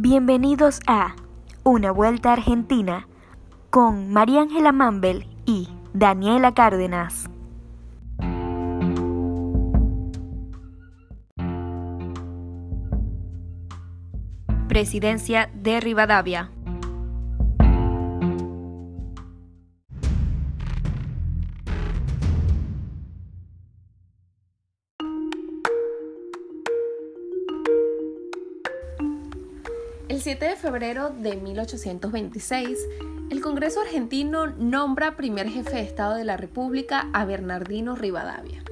Bienvenidos a Una Vuelta Argentina con María Ángela Mambel y Daniela Cárdenas. Presidencia de Rivadavia. El 7 de febrero de 1826, el Congreso argentino nombra primer jefe de Estado de la República a Bernardino Rivadavia,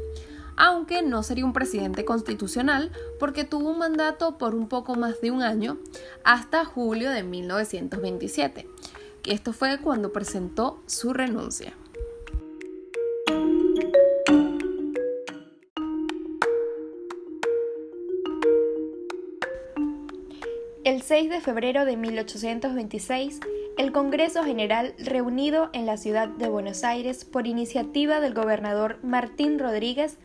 aunque no sería un presidente constitucional porque tuvo un mandato por un poco más de un año hasta julio de 1927. Esto fue cuando presentó su renuncia. El 6 de febrero de 1826, el Congreso General, reunido en la ciudad de Buenos Aires por iniciativa del gobernador Martín Rodríguez,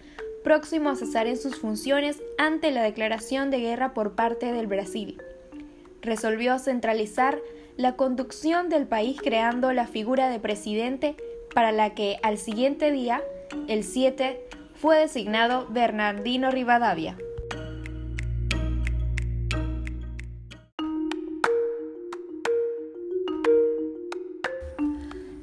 próximo a cesar en sus funciones ante la declaración de guerra por parte del Brasil, resolvió centralizar la conducción del país creando la figura de presidente para la que al siguiente día, el 7, fue designado Bernardino Rivadavia.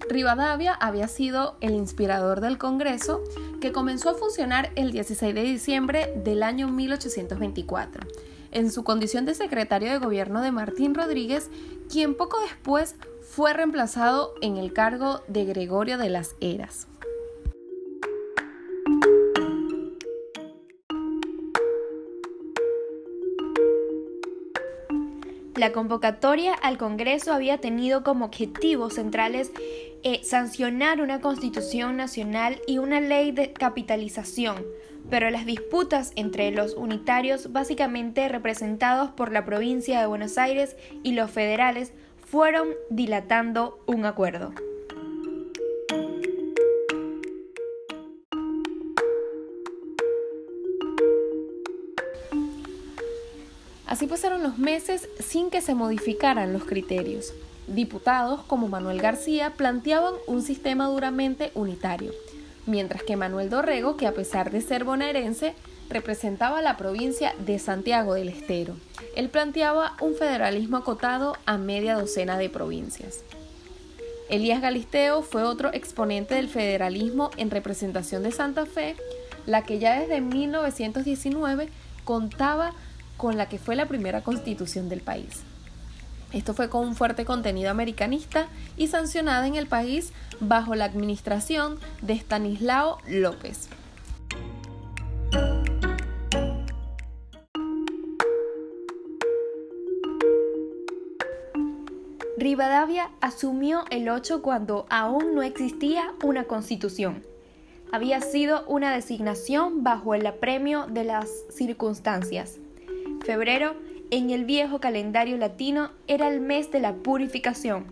Rivadavia había sido el inspirador del Congreso que comenzó a funcionar el 16 de diciembre del año 1824, en su condición de secretario de gobierno de Martín Rodríguez, quien poco después fue reemplazado en el cargo de Gregorio de las Heras. La convocatoria al Congreso había tenido como objetivos centrales eh, sancionar una constitución nacional y una ley de capitalización, pero las disputas entre los unitarios, básicamente representados por la provincia de Buenos Aires, y los federales, fueron dilatando un acuerdo. Así pasaron los meses sin que se modificaran los criterios. Diputados como Manuel García planteaban un sistema duramente unitario, mientras que Manuel Dorrego, que a pesar de ser bonaerense, representaba la provincia de Santiago del Estero. Él planteaba un federalismo acotado a media docena de provincias. Elías Galisteo fue otro exponente del federalismo en representación de Santa Fe, la que ya desde 1919 contaba con la que fue la primera constitución del país. Esto fue con un fuerte contenido americanista y sancionada en el país bajo la administración de Stanislao López. Rivadavia asumió el 8 cuando aún no existía una constitución. Había sido una designación bajo el apremio de las circunstancias. Febrero, en el viejo calendario latino, era el mes de la purificación,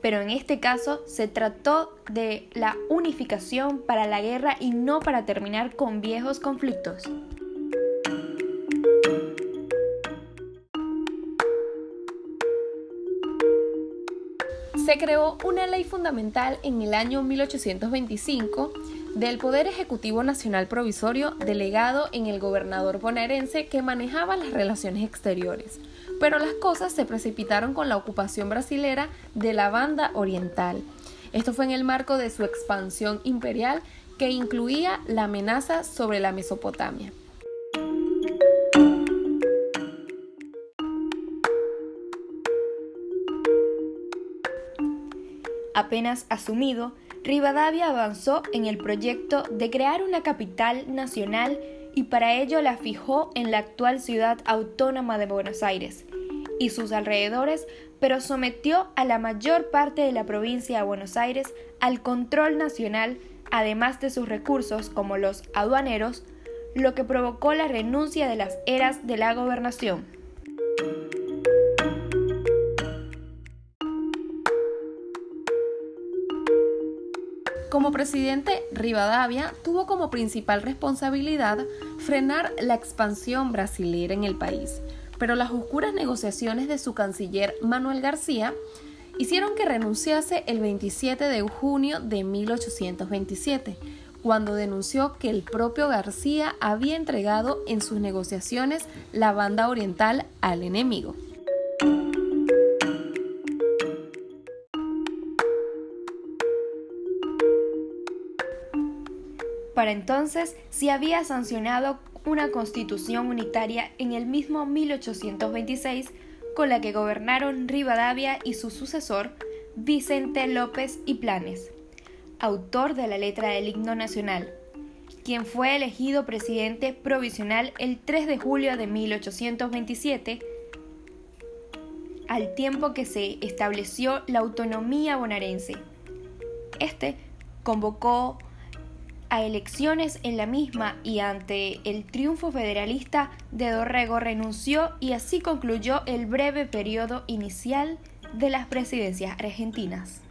pero en este caso se trató de la unificación para la guerra y no para terminar con viejos conflictos. Se creó una ley fundamental en el año 1825 del Poder Ejecutivo Nacional Provisorio delegado en el gobernador bonaerense que manejaba las relaciones exteriores. Pero las cosas se precipitaron con la ocupación brasilera de la banda oriental. Esto fue en el marco de su expansión imperial que incluía la amenaza sobre la Mesopotamia. Apenas asumido, Rivadavia avanzó en el proyecto de crear una capital nacional y para ello la fijó en la actual ciudad autónoma de Buenos Aires y sus alrededores, pero sometió a la mayor parte de la provincia de Buenos Aires al control nacional, además de sus recursos como los aduaneros, lo que provocó la renuncia de las eras de la gobernación. Como presidente, Rivadavia tuvo como principal responsabilidad frenar la expansión brasilera en el país, pero las oscuras negociaciones de su canciller Manuel García hicieron que renunciase el 27 de junio de 1827, cuando denunció que el propio García había entregado en sus negociaciones la banda oriental al enemigo. Para entonces se había sancionado una constitución unitaria en el mismo 1826 con la que gobernaron Rivadavia y su sucesor, Vicente López y Planes, autor de la letra del himno nacional, quien fue elegido presidente provisional el 3 de julio de 1827, al tiempo que se estableció la autonomía bonaerense. Este convocó a elecciones en la misma y ante el triunfo federalista de Dorrego renunció y así concluyó el breve periodo inicial de las presidencias argentinas.